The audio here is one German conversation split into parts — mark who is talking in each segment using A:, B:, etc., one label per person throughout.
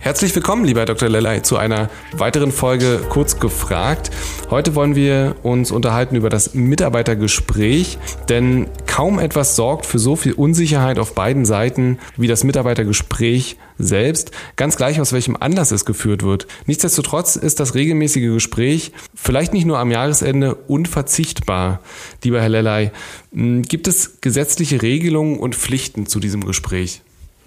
A: Herzlich willkommen, lieber Dr. Lellay, zu einer weiteren Folge Kurz gefragt. Heute wollen wir uns unterhalten über das Mitarbeitergespräch, denn kaum etwas sorgt für so viel Unsicherheit auf beiden Seiten wie das Mitarbeitergespräch selbst, ganz gleich aus welchem Anlass es geführt wird. Nichtsdestotrotz ist das regelmäßige Gespräch vielleicht nicht nur am Jahresende unverzichtbar. Lieber Herr Lellay, gibt es gesetzliche Regelungen und Pflichten zu diesem Gespräch?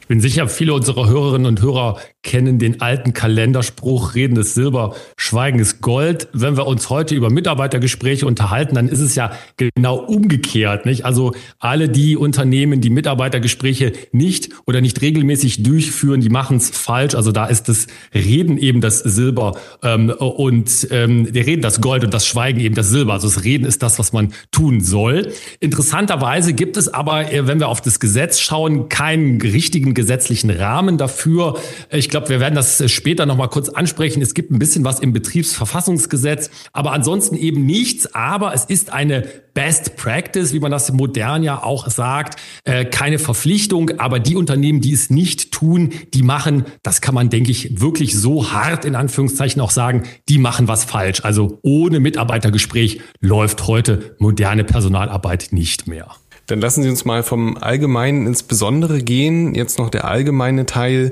B: Bin sicher, viele unserer Hörerinnen und Hörer kennen den alten Kalenderspruch, Reden ist Silber, Schweigen ist Gold. Wenn wir uns heute über Mitarbeitergespräche unterhalten, dann ist es ja genau umgekehrt. Nicht? Also alle die Unternehmen, die Mitarbeitergespräche nicht oder nicht regelmäßig durchführen, die machen es falsch. Also da ist das Reden eben das Silber ähm, und ähm, der Reden das Gold und das Schweigen eben das Silber. Also das Reden ist das, was man tun soll. Interessanterweise gibt es aber, äh, wenn wir auf das Gesetz schauen, keinen richtigen gesetzlichen Rahmen dafür. Ich glaube, wir werden das später noch mal kurz ansprechen. Es gibt ein bisschen was im Betriebsverfassungsgesetz, aber ansonsten eben nichts. Aber es ist eine Best Practice, wie man das modern ja auch sagt, äh, keine Verpflichtung. Aber die Unternehmen, die es nicht tun, die machen, das kann man, denke ich, wirklich so hart in Anführungszeichen auch sagen, die machen was falsch. Also ohne Mitarbeitergespräch läuft heute moderne Personalarbeit nicht mehr.
A: Dann lassen Sie uns mal vom Allgemeinen ins Besondere gehen. Jetzt noch der allgemeine Teil.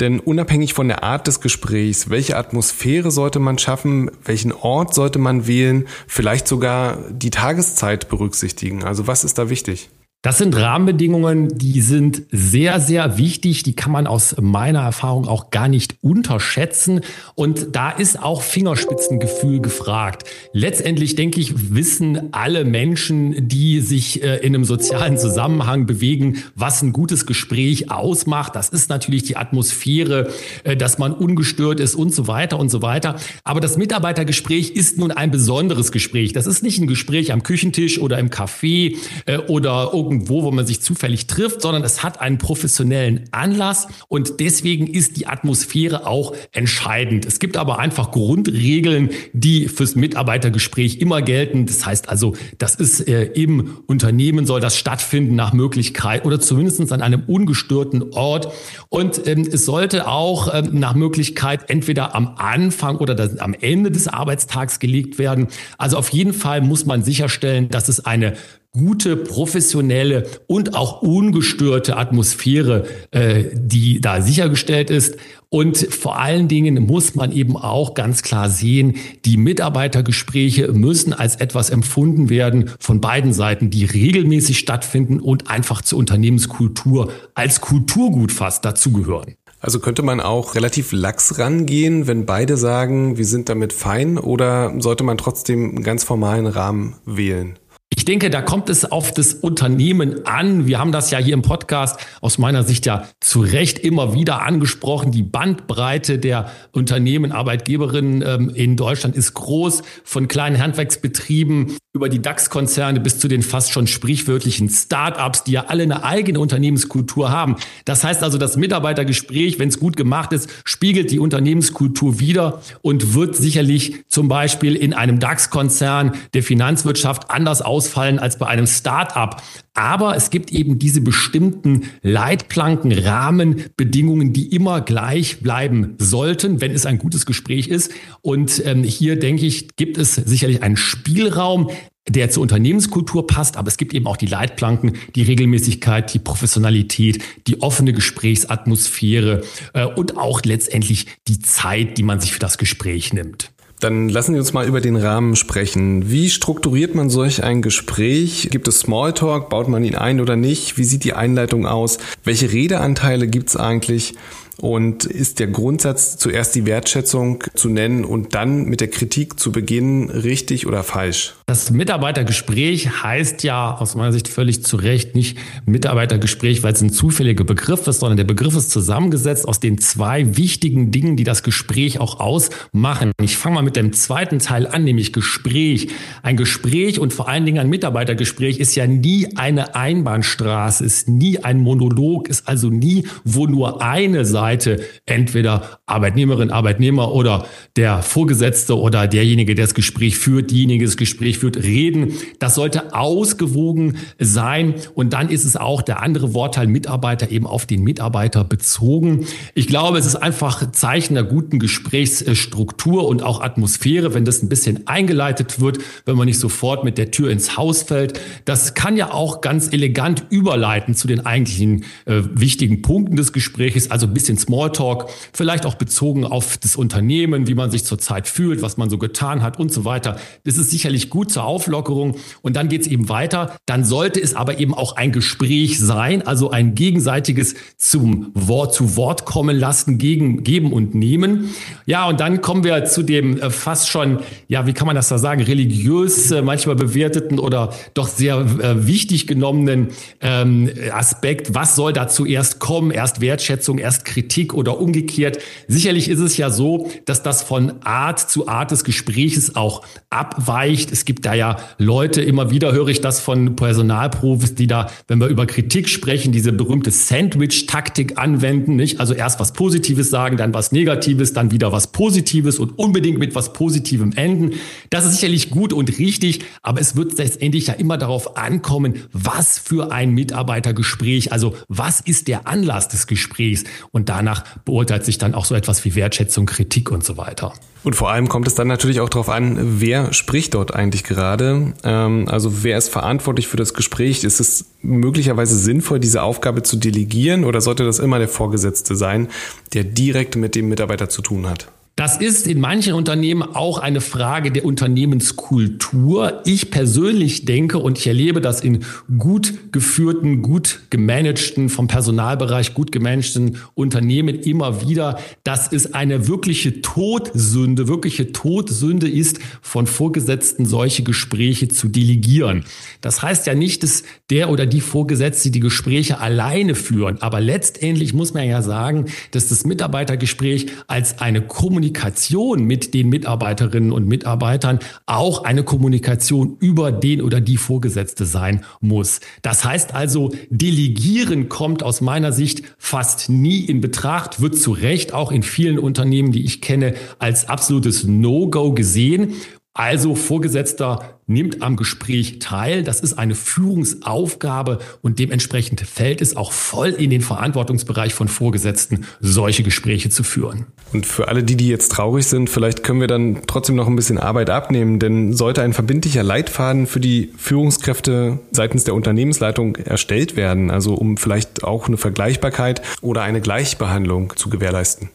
A: Denn unabhängig von der Art des Gesprächs, welche Atmosphäre sollte man schaffen, welchen Ort sollte man wählen, vielleicht sogar die Tageszeit berücksichtigen. Also was ist da wichtig?
B: Das sind Rahmenbedingungen, die sind sehr, sehr wichtig. Die kann man aus meiner Erfahrung auch gar nicht unterschätzen. Und da ist auch Fingerspitzengefühl gefragt. Letztendlich, denke ich, wissen alle Menschen, die sich äh, in einem sozialen Zusammenhang bewegen, was ein gutes Gespräch ausmacht. Das ist natürlich die Atmosphäre, äh, dass man ungestört ist und so weiter und so weiter. Aber das Mitarbeitergespräch ist nun ein besonderes Gespräch. Das ist nicht ein Gespräch am Küchentisch oder im Café äh, oder irgendwo, wo man sich zufällig trifft, sondern es hat einen professionellen Anlass und deswegen ist die Atmosphäre auch entscheidend. Es gibt aber einfach Grundregeln, die fürs Mitarbeitergespräch immer gelten. Das heißt also, das ist äh, im Unternehmen soll das stattfinden nach Möglichkeit oder zumindest an einem ungestörten Ort. Und ähm, es sollte auch ähm, nach Möglichkeit entweder am Anfang oder das, am Ende des Arbeitstags gelegt werden. Also auf jeden Fall muss man sicherstellen, dass es eine gute, professionelle und auch ungestörte Atmosphäre, äh, die da sichergestellt ist. Und vor allen Dingen muss man eben auch ganz klar sehen, die Mitarbeitergespräche müssen als etwas empfunden werden von beiden Seiten, die regelmäßig stattfinden und einfach zur Unternehmenskultur als Kulturgut fast dazugehören.
A: Also könnte man auch relativ lax rangehen, wenn beide sagen, wir sind damit fein, oder sollte man trotzdem einen ganz formalen Rahmen wählen?
B: Ich denke, da kommt es auf das Unternehmen an. Wir haben das ja hier im Podcast aus meiner Sicht ja zu Recht immer wieder angesprochen. Die Bandbreite der Unternehmen, Arbeitgeberinnen ähm, in Deutschland ist groß, von kleinen Handwerksbetrieben über die DAX-Konzerne bis zu den fast schon sprichwörtlichen Start-ups, die ja alle eine eigene Unternehmenskultur haben. Das heißt also, das Mitarbeitergespräch, wenn es gut gemacht ist, spiegelt die Unternehmenskultur wider und wird sicherlich zum Beispiel in einem DAX-Konzern der Finanzwirtschaft anders ausfallen als bei einem Start-up. Aber es gibt eben diese bestimmten Leitplanken, Rahmenbedingungen, die immer gleich bleiben sollten, wenn es ein gutes Gespräch ist. Und ähm, hier denke ich, gibt es sicherlich einen Spielraum, der zur Unternehmenskultur passt, aber es gibt eben auch die Leitplanken, die Regelmäßigkeit, die Professionalität, die offene Gesprächsatmosphäre äh, und auch letztendlich die Zeit, die man sich für das Gespräch nimmt.
A: Dann lassen Sie uns mal über den Rahmen sprechen. Wie strukturiert man solch ein Gespräch? Gibt es Smalltalk? Baut man ihn ein oder nicht? Wie sieht die Einleitung aus? Welche Redeanteile gibt es eigentlich? Und ist der Grundsatz, zuerst die Wertschätzung zu nennen und dann mit der Kritik zu beginnen, richtig oder falsch?
B: Das Mitarbeitergespräch heißt ja aus meiner Sicht völlig zu Recht nicht Mitarbeitergespräch, weil es ein zufälliger Begriff ist, sondern der Begriff ist zusammengesetzt aus den zwei wichtigen Dingen, die das Gespräch auch ausmachen. Ich fange mal mit dem zweiten Teil an, nämlich Gespräch. Ein Gespräch und vor allen Dingen ein Mitarbeitergespräch ist ja nie eine Einbahnstraße, ist nie ein Monolog, ist also nie, wo nur eine Seite, entweder Arbeitnehmerin, Arbeitnehmer oder der Vorgesetzte oder derjenige, der das Gespräch führt, diejenige das Gespräch führt, reden. Das sollte ausgewogen sein und dann ist es auch der andere Wortteil Mitarbeiter eben auf den Mitarbeiter bezogen. Ich glaube, es ist einfach Zeichen der guten Gesprächsstruktur und auch Atmosphäre, wenn das ein bisschen eingeleitet wird, wenn man nicht sofort mit der Tür ins Haus fällt. Das kann ja auch ganz elegant überleiten zu den eigentlichen äh, wichtigen Punkten des Gesprächs, also ein bisschen Smalltalk, vielleicht auch bezogen auf das Unternehmen, wie man sich zurzeit fühlt, was man so getan hat und so weiter. Das ist sicherlich gut zur Auflockerung und dann geht es eben weiter. Dann sollte es aber eben auch ein Gespräch sein, also ein gegenseitiges zum Wort zu Wort kommen lassen, gegen, geben und nehmen. Ja, und dann kommen wir zu dem äh, fast schon, ja, wie kann man das da sagen, religiös äh, manchmal bewerteten oder doch sehr äh, wichtig genommenen ähm, Aspekt. Was soll da zuerst kommen? Erst Wertschätzung, erst Kritik oder umgekehrt? Sicherlich ist es ja so, dass das von Art zu Art des Gespräches auch abweicht. Es gibt da ja Leute, immer wieder höre ich das von Personalprofis, die da, wenn wir über Kritik sprechen, diese berühmte Sandwich-Taktik anwenden, nicht? Also erst was Positives sagen, dann was Negatives, dann wieder was Positives und unbedingt mit was Positivem enden. Das ist sicherlich gut und richtig, aber es wird letztendlich ja immer darauf ankommen, was für ein Mitarbeitergespräch, also was ist der Anlass des Gesprächs und danach beurteilt sich dann auch so etwas wie Wertschätzung, Kritik und so weiter.
A: Und vor allem kommt es dann natürlich auch darauf an, wer spricht dort eigentlich gerade. Ähm, also wer ist verantwortlich für das Gespräch? Ist es möglicherweise sinnvoll, diese Aufgabe zu delegieren oder sollte das immer der Vorgesetzte sein, der direkt mit dem Mitarbeiter zu tun hat?
B: Das ist in manchen Unternehmen auch eine Frage der Unternehmenskultur. Ich persönlich denke und ich erlebe das in gut geführten, gut gemanagten, vom Personalbereich gut gemanagten Unternehmen immer wieder, dass es eine wirkliche Todsünde, wirkliche Todsünde ist, von Vorgesetzten solche Gespräche zu delegieren. Das heißt ja nicht, dass der oder die Vorgesetzte die Gespräche alleine führen. Aber letztendlich muss man ja sagen, dass das Mitarbeitergespräch als eine Kommunikation Kommunikation mit den Mitarbeiterinnen und Mitarbeitern auch eine Kommunikation über den oder die Vorgesetzte sein muss. Das heißt also, Delegieren kommt aus meiner Sicht fast nie in Betracht, wird zu Recht auch in vielen Unternehmen, die ich kenne, als absolutes No-Go gesehen. Also Vorgesetzter nimmt am Gespräch teil. Das ist eine Führungsaufgabe und dementsprechend fällt es auch voll in den Verantwortungsbereich von Vorgesetzten, solche Gespräche zu führen.
A: Und für alle die, die jetzt traurig sind, vielleicht können wir dann trotzdem noch ein bisschen Arbeit abnehmen, denn sollte ein verbindlicher Leitfaden für die Führungskräfte seitens der Unternehmensleitung erstellt werden, also um vielleicht auch eine Vergleichbarkeit oder eine Gleichbehandlung zu gewährleisten.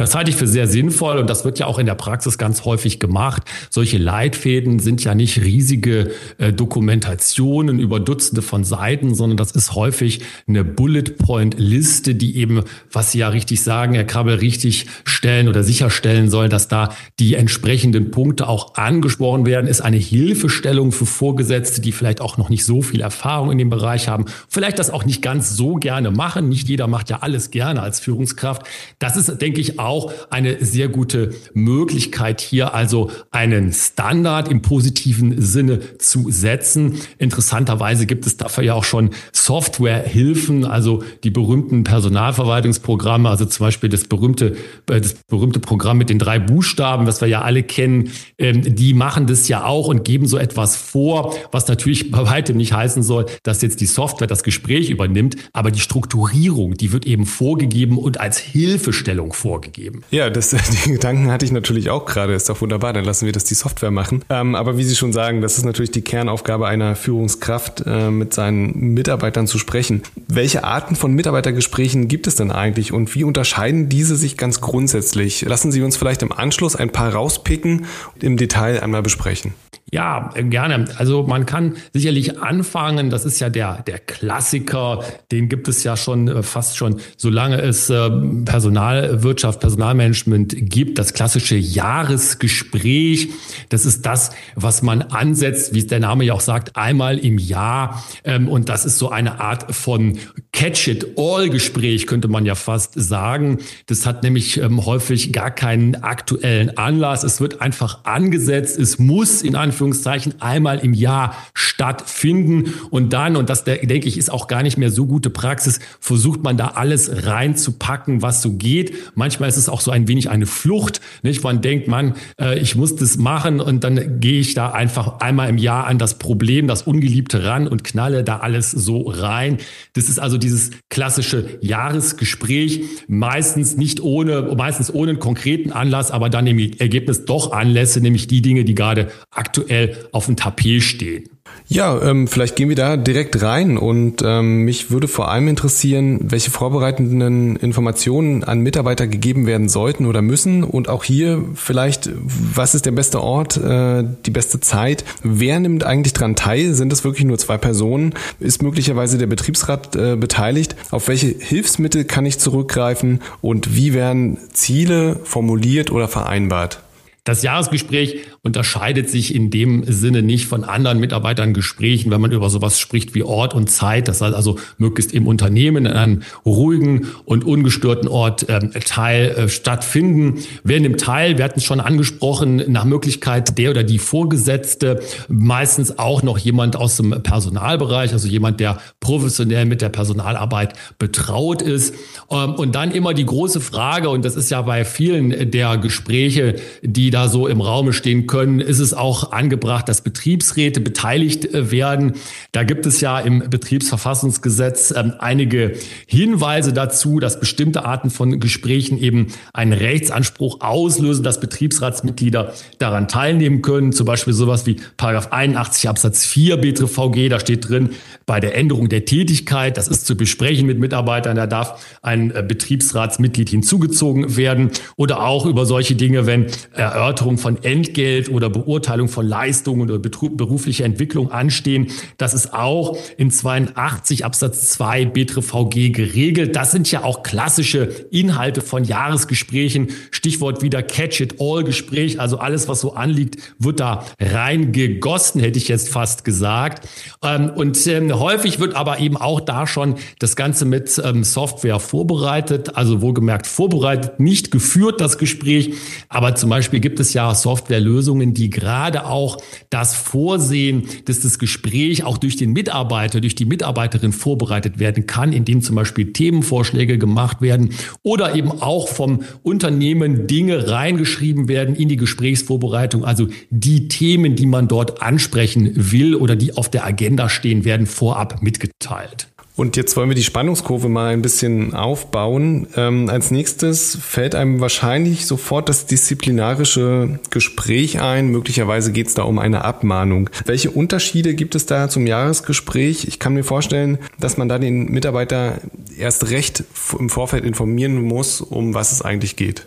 B: Das halte ich für sehr sinnvoll und das wird ja auch in der Praxis ganz häufig gemacht. Solche Leitfäden sind ja nicht riesige äh, Dokumentationen über Dutzende von Seiten, sondern das ist häufig eine Bullet-Point-Liste, die eben, was Sie ja richtig sagen, Herr Krabbel, richtig stellen oder sicherstellen soll, dass da die entsprechenden Punkte auch angesprochen werden, ist eine Hilfestellung für Vorgesetzte, die vielleicht auch noch nicht so viel Erfahrung in dem Bereich haben, vielleicht das auch nicht ganz so gerne machen. Nicht jeder macht ja alles gerne als Führungskraft. Das ist, denke ich, auch auch eine sehr gute Möglichkeit, hier also einen Standard im positiven Sinne zu setzen. Interessanterweise gibt es dafür ja auch schon Softwarehilfen, also die berühmten Personalverwaltungsprogramme, also zum Beispiel das berühmte, äh, das berühmte Programm mit den drei Buchstaben, was wir ja alle kennen, ähm, die machen das ja auch und geben so etwas vor, was natürlich bei weitem nicht heißen soll, dass jetzt die Software das Gespräch übernimmt, aber die Strukturierung, die wird eben vorgegeben und als Hilfestellung vorgegeben geben.
A: Ja, das, die Gedanken hatte ich natürlich auch gerade. Ist doch wunderbar, dann lassen wir das die Software machen. Ähm, aber wie Sie schon sagen, das ist natürlich die Kernaufgabe einer Führungskraft, äh, mit seinen Mitarbeitern zu sprechen. Welche Arten von Mitarbeitergesprächen gibt es denn eigentlich und wie unterscheiden diese sich ganz grundsätzlich? Lassen Sie uns vielleicht im Anschluss ein paar rauspicken und im Detail einmal besprechen.
B: Ja, gerne. Also man kann sicherlich anfangen, das ist ja der, der Klassiker, den gibt es ja schon äh, fast schon, solange es äh, Personalwirtschaft, Personalmanagement gibt, das klassische Jahresgespräch. Das ist das, was man ansetzt, wie der Name ja auch sagt, einmal im Jahr. Ähm, und das ist so eine Art von Catch-it-all-Gespräch, könnte man ja fast sagen. Das hat nämlich ähm, häufig gar keinen aktuellen Anlass. Es wird einfach angesetzt. Es muss in Anführungszeichen einmal im Jahr stattfinden. Und dann, und das denke ich, ist auch gar nicht mehr so gute Praxis, versucht man da alles reinzupacken, was so geht. Manchmal ist es auch so ein wenig eine Flucht. Nicht? Man denkt, man, äh, ich muss das machen und dann gehe ich da einfach einmal im Jahr an das Problem, das Ungeliebte ran und knalle da alles so rein. Das ist also dieses klassische Jahresgespräch, meistens nicht ohne, meistens ohne einen konkreten Anlass, aber dann im Ergebnis doch Anlässe, nämlich die Dinge, die gerade aktuell auf dem Tapet stehen.
A: Ja, ähm, vielleicht gehen wir da direkt rein und ähm, mich würde vor allem interessieren, welche vorbereitenden Informationen an Mitarbeiter gegeben werden sollten oder müssen und auch hier vielleicht, was ist der beste Ort, äh, die beste Zeit, wer nimmt eigentlich dran teil, sind es wirklich nur zwei Personen, ist möglicherweise der Betriebsrat äh, beteiligt, auf welche Hilfsmittel kann ich zurückgreifen und wie werden Ziele formuliert oder vereinbart?
B: Das Jahresgespräch unterscheidet sich in dem Sinne nicht von anderen Mitarbeitergesprächen, wenn man über sowas spricht wie Ort und Zeit. Das soll also möglichst im Unternehmen in einem ruhigen und ungestörten Ort äh, Teil äh, stattfinden. Wer nimmt teil? Wir hatten es schon angesprochen, nach Möglichkeit der oder die Vorgesetzte, meistens auch noch jemand aus dem Personalbereich, also jemand, der professionell mit der Personalarbeit betraut ist. Ähm, und dann immer die große Frage, und das ist ja bei vielen der Gespräche, die da so im Raume stehen können, ist es auch angebracht, dass Betriebsräte beteiligt äh, werden. Da gibt es ja im Betriebsverfassungsgesetz ähm, einige Hinweise dazu, dass bestimmte Arten von Gesprächen eben einen Rechtsanspruch auslösen, dass Betriebsratsmitglieder daran teilnehmen können. Zum Beispiel sowas wie Paragraph 81 Absatz 4 BTVG. Da steht drin, bei der Änderung der Tätigkeit, das ist zu besprechen mit Mitarbeitern, da darf ein äh, Betriebsratsmitglied hinzugezogen werden. Oder auch über solche Dinge, wenn Erörterung von Entgelt Entgelt oder Beurteilung von Leistungen oder berufliche Entwicklung anstehen. Das ist auch in 82 Absatz 2 BTVG geregelt. Das sind ja auch klassische Inhalte von Jahresgesprächen. Stichwort wieder Catch-it-all-Gespräch. Also alles, was so anliegt, wird da reingegossen, hätte ich jetzt fast gesagt. Ähm, und ähm, häufig wird aber eben auch da schon das Ganze mit ähm, Software vorbereitet. Also wohlgemerkt vorbereitet, nicht geführt das Gespräch. Aber zum Beispiel gibt es ja Softwarelösungen, Lösungen, die gerade auch das Vorsehen, dass das Gespräch auch durch den Mitarbeiter, durch die Mitarbeiterin vorbereitet werden kann, indem zum Beispiel Themenvorschläge gemacht werden oder eben auch vom Unternehmen Dinge reingeschrieben werden in die Gesprächsvorbereitung. Also die Themen, die man dort ansprechen will oder die auf der Agenda stehen, werden vorab mitgeteilt.
A: Und jetzt wollen wir die Spannungskurve mal ein bisschen aufbauen. Ähm, als nächstes fällt einem wahrscheinlich sofort das disziplinarische Gespräch ein. Möglicherweise geht es da um eine Abmahnung. Welche Unterschiede gibt es da zum Jahresgespräch? Ich kann mir vorstellen, dass man da den Mitarbeiter erst recht im Vorfeld informieren muss, um was es eigentlich geht.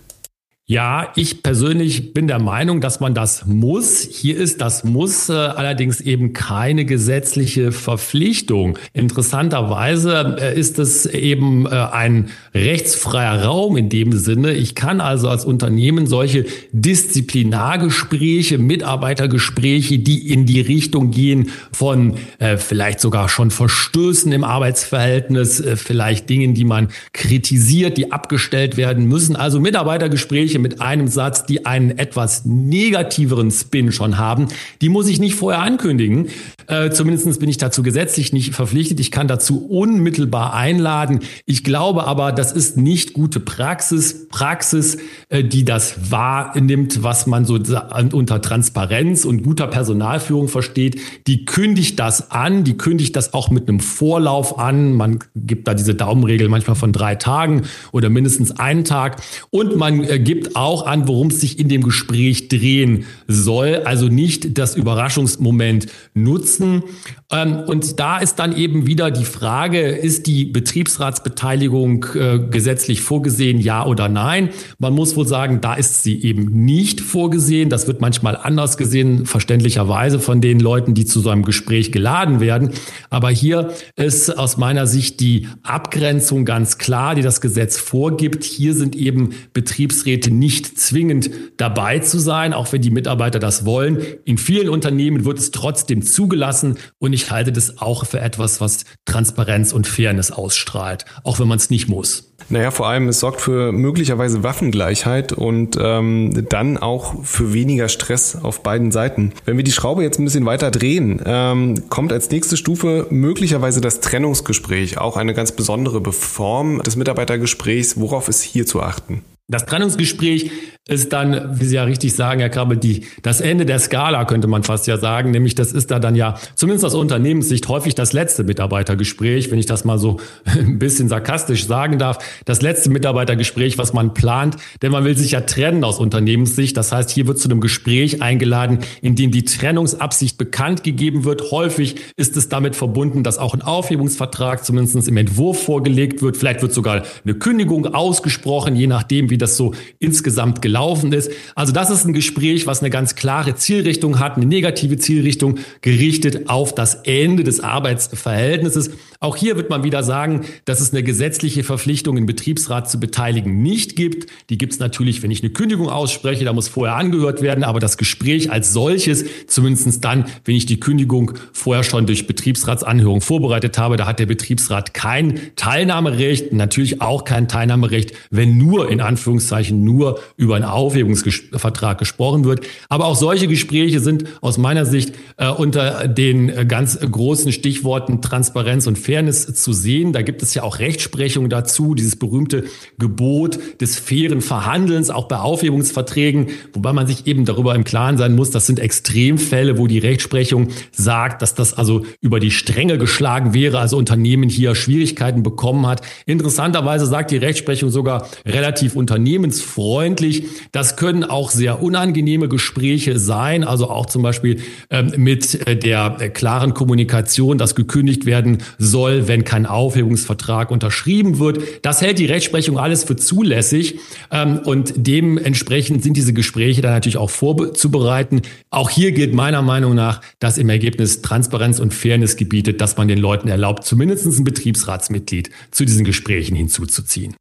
B: Ja, ich persönlich bin der Meinung, dass man das muss. Hier ist das muss äh, allerdings eben keine gesetzliche Verpflichtung. Interessanterweise äh, ist es eben äh, ein rechtsfreier Raum in dem Sinne. Ich kann also als Unternehmen solche Disziplinargespräche, Mitarbeitergespräche, die in die Richtung gehen von äh, vielleicht sogar schon Verstößen im Arbeitsverhältnis, äh, vielleicht Dingen, die man kritisiert, die abgestellt werden müssen. Also Mitarbeitergespräche Gespräche mit einem Satz, die einen etwas negativeren Spin schon haben, die muss ich nicht vorher ankündigen. Äh, Zumindest bin ich dazu gesetzlich nicht verpflichtet. Ich kann dazu unmittelbar einladen. Ich glaube aber, das ist nicht gute Praxis. Praxis, äh, die das wahrnimmt, was man so unter Transparenz und guter Personalführung versteht, die kündigt das an, die kündigt das auch mit einem Vorlauf an. Man gibt da diese Daumenregel manchmal von drei Tagen oder mindestens einen Tag und man äh, gibt gibt auch an, worum es sich in dem Gespräch drehen soll. Also nicht das Überraschungsmoment nutzen. Ähm, und da ist dann eben wieder die Frage, ist die Betriebsratsbeteiligung äh, gesetzlich vorgesehen, ja oder nein? Man muss wohl sagen, da ist sie eben nicht vorgesehen. Das wird manchmal anders gesehen, verständlicherweise von den Leuten, die zu so einem Gespräch geladen werden. Aber hier ist aus meiner Sicht die Abgrenzung ganz klar, die das Gesetz vorgibt. Hier sind eben Betriebsräte nicht zwingend dabei zu sein, auch wenn die Mitarbeiter das wollen. In vielen Unternehmen wird es trotzdem zugelassen und ich halte das auch für etwas, was Transparenz und Fairness ausstrahlt, auch wenn man es nicht muss.
A: Naja, vor allem, es sorgt für möglicherweise Waffengleichheit und ähm, dann auch für weniger Stress auf beiden Seiten. Wenn wir die Schraube jetzt ein bisschen weiter drehen, ähm, kommt als nächste Stufe möglicherweise das Trennungsgespräch, auch eine ganz besondere Form des Mitarbeitergesprächs. Worauf ist hier zu achten?
B: Das Trennungsgespräch ist dann, wie Sie ja richtig sagen, Herr Krabbel, die, das Ende der Skala, könnte man fast ja sagen. Nämlich, das ist da dann ja, zumindest aus Unternehmenssicht, häufig das letzte Mitarbeitergespräch, wenn ich das mal so ein bisschen sarkastisch sagen darf. Das letzte Mitarbeitergespräch, was man plant, denn man will sich ja trennen aus Unternehmenssicht. Das heißt, hier wird zu einem Gespräch eingeladen, in dem die Trennungsabsicht bekannt gegeben wird. Häufig ist es damit verbunden, dass auch ein Aufhebungsvertrag zumindest im Entwurf vorgelegt wird. Vielleicht wird sogar eine Kündigung ausgesprochen, je nachdem, wie das so insgesamt gelaufen ist. Also das ist ein Gespräch, was eine ganz klare Zielrichtung hat, eine negative Zielrichtung gerichtet auf das Ende des Arbeitsverhältnisses. Auch hier wird man wieder sagen, dass es eine gesetzliche Verpflichtung, im Betriebsrat zu beteiligen, nicht gibt. Die gibt es natürlich, wenn ich eine Kündigung ausspreche, da muss vorher angehört werden, aber das Gespräch als solches, zumindest dann, wenn ich die Kündigung vorher schon durch Betriebsratsanhörung vorbereitet habe, da hat der Betriebsrat kein Teilnahmerecht, natürlich auch kein Teilnahmerecht, wenn nur in Anführungszeichen nur über einen Aufhebungsvertrag gesprochen wird. Aber auch solche Gespräche sind aus meiner Sicht äh, unter den äh, ganz großen Stichworten Transparenz und Fairness zu sehen. Da gibt es ja auch Rechtsprechung dazu, dieses berühmte Gebot des fairen Verhandelns, auch bei Aufhebungsverträgen, wobei man sich eben darüber im Klaren sein muss, das sind Extremfälle, wo die Rechtsprechung sagt, dass das also über die Stränge geschlagen wäre, also Unternehmen hier Schwierigkeiten bekommen hat. Interessanterweise sagt die Rechtsprechung sogar relativ unternehmensfreundlich, das können auch sehr unangenehme Gespräche sein, also auch zum Beispiel ähm, mit äh, der äh, klaren Kommunikation, dass gekündigt werden soll, wenn kein Aufhebungsvertrag unterschrieben wird. Das hält die Rechtsprechung alles für zulässig ähm, und dementsprechend sind diese Gespräche dann natürlich auch vorzubereiten. Auch hier gilt meiner Meinung nach, dass im Ergebnis Transparenz und Fairness gebietet, dass man den Leuten erlaubt, zumindest ein Betriebsratsmitglied zu diesen Gesprächen hinzuzuziehen.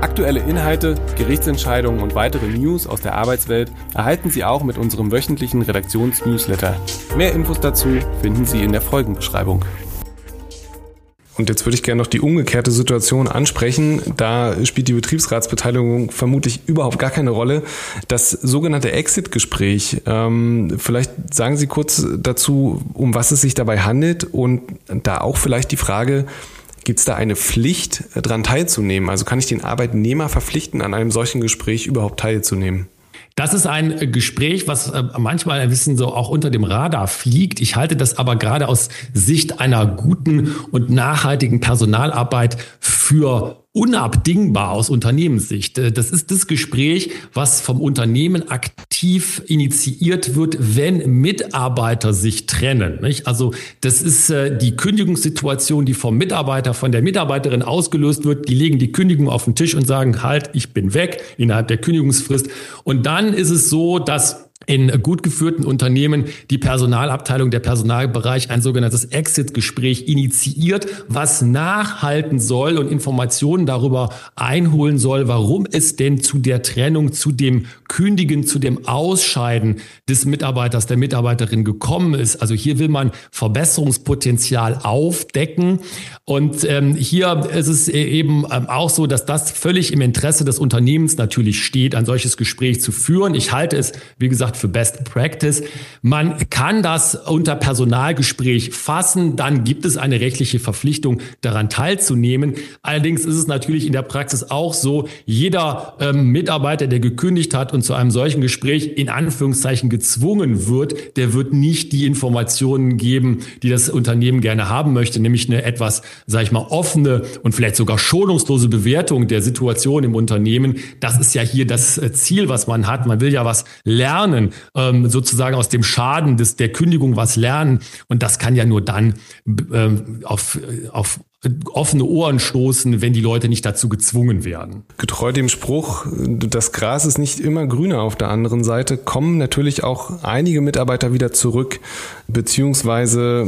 A: Aktuelle Inhalte, Gerichtsentscheidungen und weitere News aus der Arbeitswelt erhalten Sie auch mit unserem wöchentlichen Redaktionsnewsletter. Mehr Infos dazu finden Sie in der Folgenbeschreibung. Und jetzt würde ich gerne noch die umgekehrte Situation ansprechen. Da spielt die Betriebsratsbeteiligung vermutlich überhaupt gar keine Rolle. Das sogenannte Exit-Gespräch, ähm, vielleicht sagen Sie kurz dazu, um was es sich dabei handelt und da auch vielleicht die Frage, Gibt es da eine Pflicht, äh, daran teilzunehmen? Also kann ich den Arbeitnehmer verpflichten, an einem solchen Gespräch überhaupt teilzunehmen?
B: Das ist ein äh, Gespräch, was äh, manchmal ein bisschen so auch unter dem Radar fliegt. Ich halte das aber gerade aus Sicht einer guten und nachhaltigen Personalarbeit für unabdingbar aus Unternehmenssicht. Äh, das ist das Gespräch, was vom Unternehmen aktiv initiiert wird, wenn Mitarbeiter sich trennen. Also das ist äh, die Kündigungssituation, die vom Mitarbeiter, von der Mitarbeiterin ausgelöst wird. Die legen die Kündigung auf den Tisch und sagen, halt, ich bin weg innerhalb der Kündigungsfrist. Und dann ist es so, dass in gut geführten Unternehmen die Personalabteilung, der Personalbereich ein sogenanntes Exit-Gespräch initiiert, was nachhalten soll und Informationen darüber einholen soll, warum es denn zu der Trennung, zu dem Kündigen, zu dem Ausscheiden des Mitarbeiters, der Mitarbeiterin gekommen ist. Also hier will man Verbesserungspotenzial aufdecken. Und ähm, hier ist es e-, eben ähm, auch so, dass das völlig im Interesse des Unternehmens natürlich steht, ein solches Gespräch zu führen. Ich halte es, wie gesagt, gesagt für Best Practice. Man kann das unter Personalgespräch fassen, dann gibt es eine rechtliche Verpflichtung, daran teilzunehmen. Allerdings ist es natürlich in der Praxis auch so, jeder ähm, Mitarbeiter, der gekündigt hat und zu einem solchen Gespräch in Anführungszeichen gezwungen wird, der wird nicht die Informationen geben, die das Unternehmen gerne haben möchte, nämlich eine etwas, sage ich mal, offene und vielleicht sogar schonungslose Bewertung der Situation im Unternehmen. Das ist ja hier das äh, Ziel, was man hat. Man will ja was lernen, ähm, sozusagen aus dem Schaden des, der Kündigung was lernen. Und das kann ja nur dann ähm, auf, auf offene Ohren stoßen, wenn die Leute nicht dazu gezwungen werden.
A: Getreu dem Spruch, das Gras ist nicht immer grüner auf der anderen Seite, kommen natürlich auch einige Mitarbeiter wieder zurück, beziehungsweise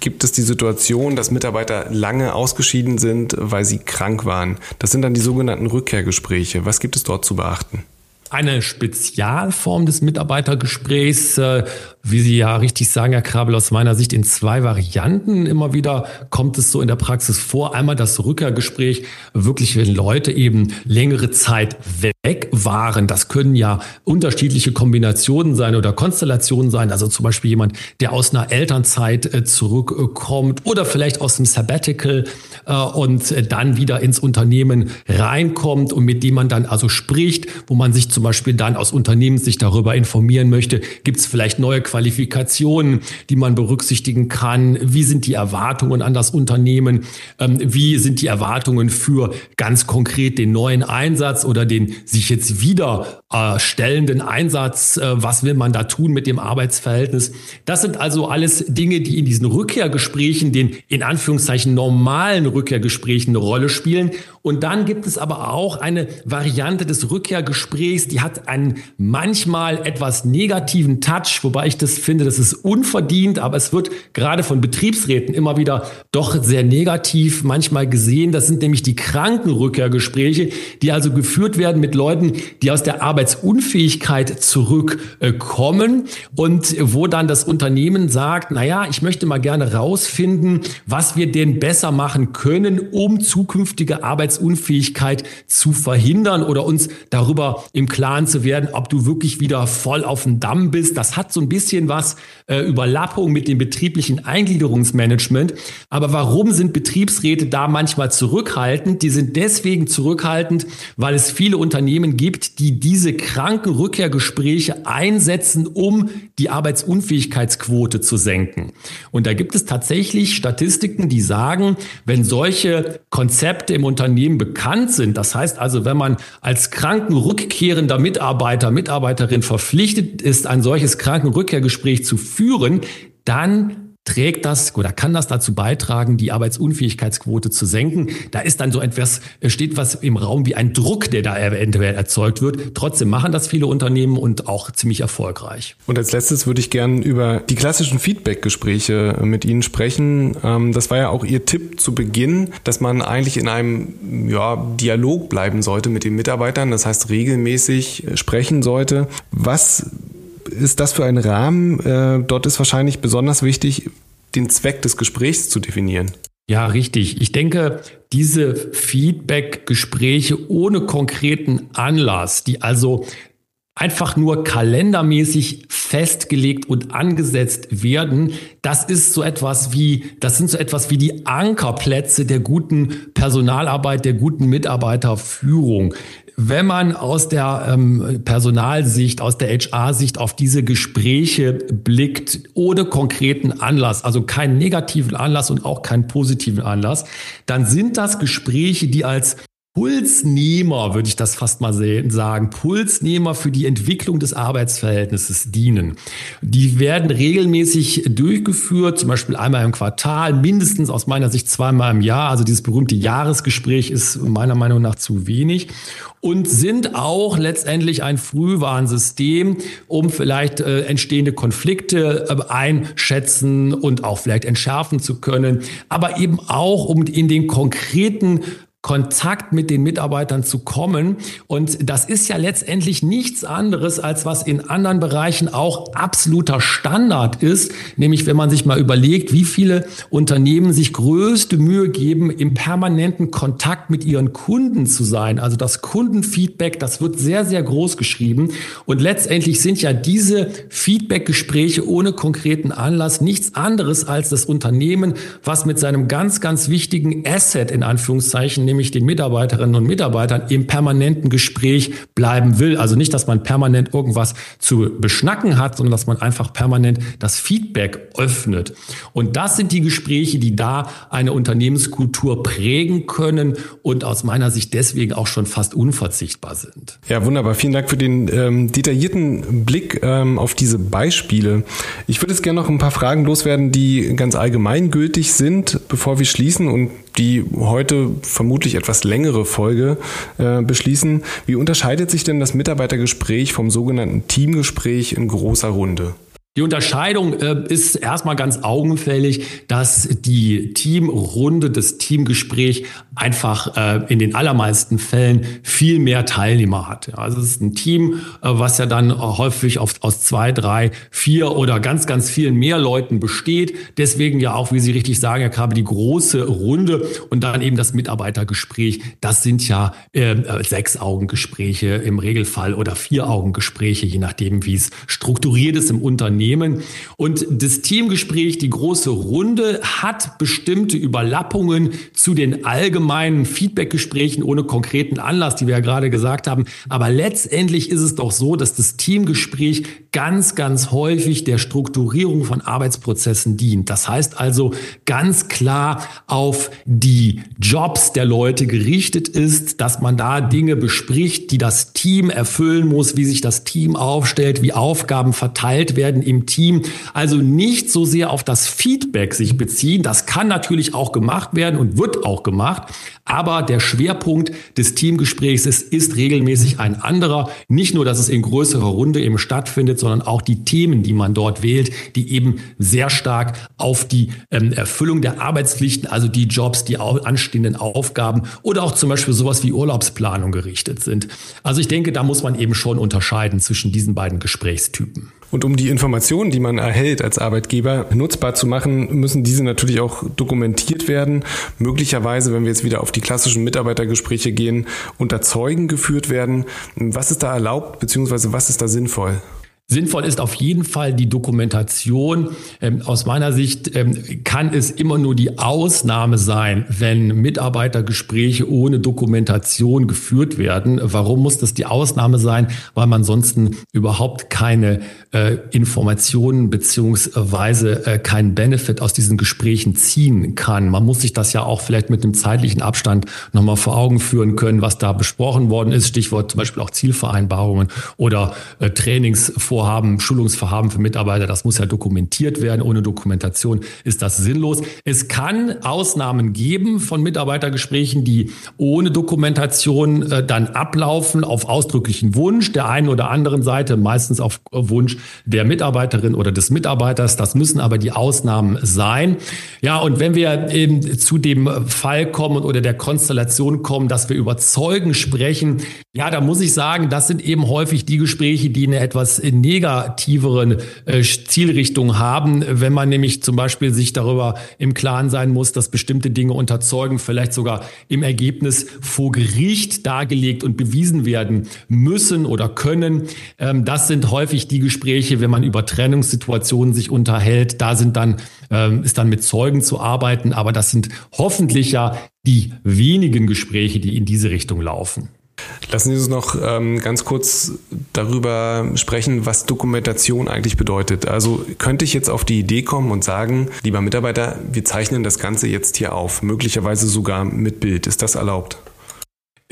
A: gibt es die Situation, dass Mitarbeiter lange ausgeschieden sind, weil sie krank waren. Das sind dann die sogenannten Rückkehrgespräche. Was gibt es dort zu beachten?
B: Eine Spezialform des Mitarbeitergesprächs, äh, wie Sie ja richtig sagen, Herr Krabel, aus meiner Sicht in zwei Varianten immer wieder kommt es so in der Praxis vor. Einmal das Rückkehrgespräch, wirklich wenn Leute eben längere Zeit weg waren. Das können ja unterschiedliche Kombinationen sein oder Konstellationen sein. Also zum Beispiel jemand, der aus einer Elternzeit äh, zurückkommt oder vielleicht aus dem Sabbatical äh, und dann wieder ins Unternehmen reinkommt und mit dem man dann also spricht, wo man sich zum zum Beispiel dann aus Unternehmenssicht darüber informieren möchte, gibt es vielleicht neue Qualifikationen, die man berücksichtigen kann? Wie sind die Erwartungen an das Unternehmen? Ähm, wie sind die Erwartungen für ganz konkret den neuen Einsatz oder den sich jetzt wieder äh, stellenden Einsatz? Äh, was will man da tun mit dem Arbeitsverhältnis? Das sind also alles Dinge, die in diesen Rückkehrgesprächen, den in Anführungszeichen normalen Rückkehrgesprächen eine Rolle spielen. Und dann gibt es aber auch eine Variante des Rückkehrgesprächs, die hat einen manchmal etwas negativen Touch, wobei ich das finde, das ist unverdient, aber es wird gerade von Betriebsräten immer wieder doch sehr negativ manchmal gesehen. Das sind nämlich die Krankenrückkehrgespräche, die also geführt werden mit Leuten, die aus der Arbeitsunfähigkeit zurückkommen und wo dann das Unternehmen sagt, na ja, ich möchte mal gerne rausfinden, was wir denn besser machen können, um zukünftige Arbeitsunfähigkeit zu verhindern oder uns darüber im Klaren zu werden, ob du wirklich wieder voll auf dem Damm bist. Das hat so ein bisschen was äh, Überlappung mit dem betrieblichen Eingliederungsmanagement. Aber warum sind Betriebsräte da manchmal zurückhaltend? Die sind deswegen zurückhaltend, weil es viele Unternehmen gibt, die diese Krankenrückkehrgespräche einsetzen, um die Arbeitsunfähigkeitsquote zu senken. Und da gibt es tatsächlich Statistiken, die sagen, wenn solche Konzepte im Unternehmen bekannt sind, das heißt also, wenn man als Krankenrückkehrender Mitarbeiter, Mitarbeiterin verpflichtet ist, ein solches Krankenrückkehrgespräch zu führen, dann trägt das oder kann das dazu beitragen, die Arbeitsunfähigkeitsquote zu senken. Da ist dann so etwas, steht was im Raum wie ein Druck, der da eventuell erzeugt wird. Trotzdem machen das viele Unternehmen und auch ziemlich erfolgreich.
A: Und als letztes würde ich gerne über die klassischen Feedback-Gespräche mit Ihnen sprechen. Ähm, das war ja auch Ihr Tipp zu Beginn, dass man eigentlich in einem ja, Dialog bleiben sollte mit den Mitarbeitern. Das heißt, regelmäßig sprechen sollte. Was ist das für ein Rahmen? Äh, dort ist wahrscheinlich besonders wichtig, den Zweck des Gesprächs zu definieren.
B: Ja, richtig. Ich denke, diese Feedback-Gespräche ohne konkreten Anlass, die also einfach nur kalendermäßig festgelegt und angesetzt werden, das ist so etwas wie, das sind so etwas wie die Ankerplätze der guten Personalarbeit, der guten Mitarbeiterführung wenn man aus der ähm, Personalsicht, aus der HR-Sicht auf diese Gespräche blickt, ohne konkreten Anlass, also keinen negativen Anlass und auch keinen positiven Anlass, dann sind das Gespräche, die als Pulsnehmer, würde ich das fast mal sagen, Pulsnehmer für die Entwicklung des Arbeitsverhältnisses dienen. Die werden regelmäßig durchgeführt, zum Beispiel einmal im Quartal, mindestens aus meiner Sicht zweimal im Jahr. Also dieses berühmte Jahresgespräch ist meiner Meinung nach zu wenig und sind auch letztendlich ein Frühwarnsystem, um vielleicht äh, entstehende Konflikte äh, einschätzen und auch vielleicht entschärfen zu können, aber eben auch um in den konkreten Kontakt mit den Mitarbeitern zu kommen. Und das ist ja letztendlich nichts anderes, als was in anderen Bereichen auch absoluter Standard ist. Nämlich, wenn man sich mal überlegt, wie viele Unternehmen sich größte Mühe geben, im permanenten Kontakt mit ihren Kunden zu sein. Also das Kundenfeedback, das wird sehr, sehr groß geschrieben. Und letztendlich sind ja diese Feedback-Gespräche ohne konkreten Anlass nichts anderes als das Unternehmen, was mit seinem ganz, ganz wichtigen Asset in Anführungszeichen, nämlich den Mitarbeiterinnen und Mitarbeitern im permanenten Gespräch bleiben will. Also nicht, dass man permanent irgendwas zu beschnacken hat, sondern dass man einfach permanent das Feedback öffnet. Und das sind die Gespräche, die da eine Unternehmenskultur prägen können und aus meiner Sicht deswegen auch schon fast unverzichtbar sind.
A: Ja, wunderbar. Vielen Dank für den ähm, detaillierten Blick ähm, auf diese Beispiele. Ich würde jetzt gerne noch ein paar Fragen loswerden, die ganz allgemeingültig sind, bevor wir schließen und die heute vermutlich etwas längere Folge äh, beschließen. Wie unterscheidet sich denn das Mitarbeitergespräch vom sogenannten Teamgespräch in großer Runde?
B: Die Unterscheidung äh, ist erstmal ganz augenfällig, dass die Teamrunde, das Teamgespräch einfach äh, in den allermeisten Fällen viel mehr Teilnehmer hat. Also es ist ein Team, äh, was ja dann häufig auf, aus zwei, drei, vier oder ganz, ganz vielen mehr Leuten besteht. Deswegen ja auch, wie Sie richtig sagen, Herr Krabe, die große Runde und dann eben das Mitarbeitergespräch. Das sind ja äh, sechs Augengespräche im Regelfall oder vier Augengespräche, je nachdem, wie es strukturiert ist im Unternehmen. Unternehmen. Und das Teamgespräch, die große Runde, hat bestimmte Überlappungen zu den allgemeinen Feedbackgesprächen ohne konkreten Anlass, die wir ja gerade gesagt haben. Aber letztendlich ist es doch so, dass das Teamgespräch ganz, ganz häufig der Strukturierung von Arbeitsprozessen dient. Das heißt also ganz klar auf die Jobs der Leute gerichtet ist, dass man da Dinge bespricht, die das Team erfüllen muss, wie sich das Team aufstellt, wie Aufgaben verteilt werden im Team. Also nicht so sehr auf das Feedback sich beziehen. Das kann natürlich auch gemacht werden und wird auch gemacht. Aber der Schwerpunkt des Teamgesprächs ist, ist regelmäßig ein anderer. Nicht nur, dass es in größerer Runde eben stattfindet, sondern auch die Themen, die man dort wählt, die eben sehr stark auf die ähm, Erfüllung der Arbeitspflichten, also die Jobs, die anstehenden Aufgaben oder auch zum Beispiel sowas wie Urlaubsplanung gerichtet sind. Also ich denke, da muss man eben schon unterscheiden zwischen diesen beiden Gesprächstypen.
A: Und um die Informationen, die man erhält als Arbeitgeber, nutzbar zu machen, müssen diese natürlich auch dokumentiert werden. Möglicherweise, wenn wir jetzt wieder auf die klassischen Mitarbeitergespräche gehen, unter Zeugen geführt werden. Was ist da erlaubt, beziehungsweise was ist da sinnvoll?
B: Sinnvoll ist auf jeden Fall die Dokumentation. Ähm, aus meiner Sicht ähm, kann es immer nur die Ausnahme sein, wenn Mitarbeitergespräche ohne Dokumentation geführt werden. Warum muss das die Ausnahme sein? Weil man sonst überhaupt keine äh, Informationen beziehungsweise äh, keinen Benefit aus diesen Gesprächen ziehen kann. Man muss sich das ja auch vielleicht mit einem zeitlichen Abstand nochmal vor Augen führen können, was da besprochen worden ist. Stichwort zum Beispiel auch Zielvereinbarungen oder äh, Trainingsvorhaben Vorhaben, Schulungsvorhaben für Mitarbeiter, das muss ja dokumentiert werden. Ohne Dokumentation ist das sinnlos. Es kann Ausnahmen geben von Mitarbeitergesprächen, die ohne Dokumentation äh, dann ablaufen auf ausdrücklichen Wunsch der einen oder anderen Seite, meistens auf Wunsch der Mitarbeiterin oder des Mitarbeiters. Das müssen aber die Ausnahmen sein. Ja, und wenn wir eben zu dem Fall kommen oder der Konstellation kommen, dass wir über Zeugen sprechen, ja, da muss ich sagen, das sind eben häufig die Gespräche, die eine etwas negativeren äh, Zielrichtung haben, wenn man nämlich zum Beispiel sich darüber im Klaren sein muss, dass bestimmte Dinge unter Zeugen vielleicht sogar im Ergebnis vor Gericht dargelegt und bewiesen werden müssen oder können. Ähm, das sind häufig die Gespräche, wenn man über Trennungssituationen sich unterhält. Da sind dann, ähm, ist dann mit Zeugen zu arbeiten, aber das sind hoffentlich ja die wenigen Gespräche, die in diese Richtung laufen.
A: Lassen Sie uns noch ähm, ganz kurz darüber sprechen, was Dokumentation eigentlich bedeutet. Also könnte ich jetzt auf die Idee kommen und sagen, lieber Mitarbeiter, wir zeichnen das Ganze jetzt hier auf, möglicherweise sogar mit Bild. Ist das erlaubt?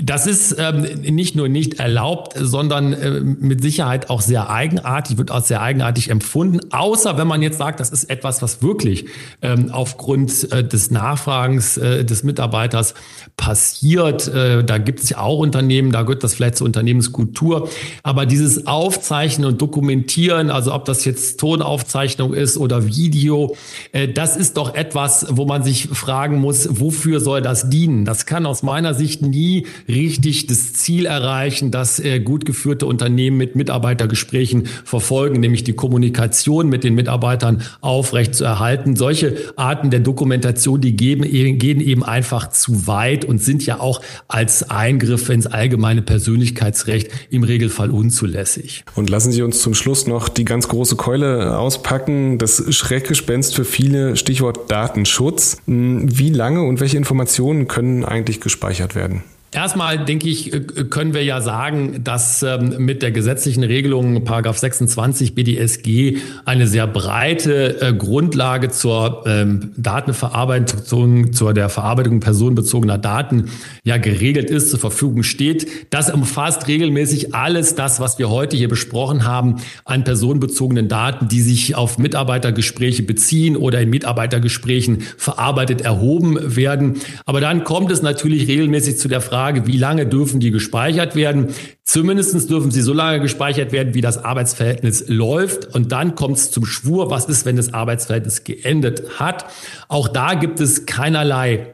B: Das ist ähm, nicht nur nicht erlaubt, sondern äh, mit Sicherheit auch sehr eigenartig, wird als sehr eigenartig empfunden, außer wenn man jetzt sagt, das ist etwas, was wirklich ähm, aufgrund äh, des Nachfragens äh, des Mitarbeiters passiert. Äh, da gibt es ja auch Unternehmen, da gehört das vielleicht zur Unternehmenskultur. Aber dieses Aufzeichnen und Dokumentieren, also ob das jetzt Tonaufzeichnung ist oder Video, äh, das ist doch etwas, wo man sich fragen muss, wofür soll das dienen? Das kann aus meiner Sicht nie richtig das Ziel erreichen, dass äh, gut geführte Unternehmen mit Mitarbeitergesprächen verfolgen, nämlich die Kommunikation mit den Mitarbeitern aufrecht zu erhalten. Solche Arten der Dokumentation, die geben, gehen eben einfach zu weit und sind ja auch als Eingriff ins allgemeine Persönlichkeitsrecht im Regelfall unzulässig.
A: Und lassen Sie uns zum Schluss noch die ganz große Keule auspacken. Das Schreckgespenst für viele, Stichwort Datenschutz. Hm, wie lange und welche Informationen können eigentlich gespeichert werden?
B: Erstmal denke ich, äh, können wir ja sagen, dass ähm, mit der gesetzlichen Regelung Paragraph 26 BDSG eine sehr breite äh, Grundlage zur ähm, Datenverarbeitung, zur der Verarbeitung personenbezogener Daten ja geregelt ist, zur Verfügung steht. Das umfasst regelmäßig alles das, was wir heute hier besprochen haben an personenbezogenen Daten, die sich auf Mitarbeitergespräche beziehen oder in Mitarbeitergesprächen verarbeitet erhoben werden. Aber dann kommt es natürlich regelmäßig zu der Frage, Frage, wie lange dürfen die gespeichert werden? Zumindest dürfen sie so lange gespeichert werden, wie das Arbeitsverhältnis läuft. Und dann kommt es zum Schwur, was ist, wenn das Arbeitsverhältnis geendet hat. Auch da gibt es keinerlei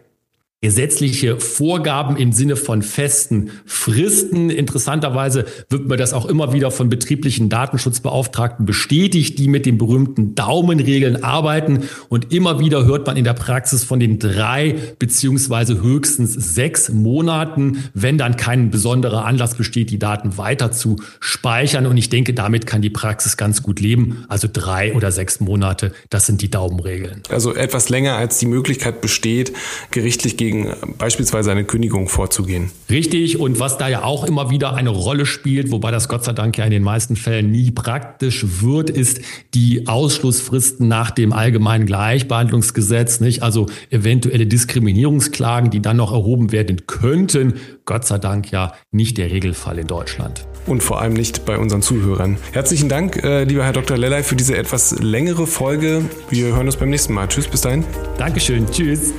B: gesetzliche Vorgaben im Sinne von festen Fristen. Interessanterweise wird mir das auch immer wieder von betrieblichen Datenschutzbeauftragten bestätigt, die mit den berühmten Daumenregeln arbeiten. Und immer wieder hört man in der Praxis von den drei beziehungsweise höchstens sechs Monaten, wenn dann kein besonderer Anlass besteht, die Daten weiter zu speichern. Und ich denke, damit kann die Praxis ganz gut leben. Also drei oder sechs Monate, das sind die Daumenregeln.
A: Also etwas länger als die Möglichkeit besteht, gerichtlich gegen gegen beispielsweise eine Kündigung vorzugehen.
B: Richtig. Und was da ja auch immer wieder eine Rolle spielt, wobei das Gott sei Dank ja in den meisten Fällen nie praktisch wird, ist die Ausschlussfristen nach dem allgemeinen Gleichbehandlungsgesetz, nicht? Also eventuelle Diskriminierungsklagen, die dann noch erhoben werden könnten. Gott sei Dank ja nicht der Regelfall in Deutschland.
A: Und vor allem nicht bei unseren Zuhörern. Herzlichen Dank, äh, lieber Herr Dr. Lellay, für diese etwas längere Folge. Wir hören uns beim nächsten Mal. Tschüss, bis dahin.
B: Dankeschön. Tschüss.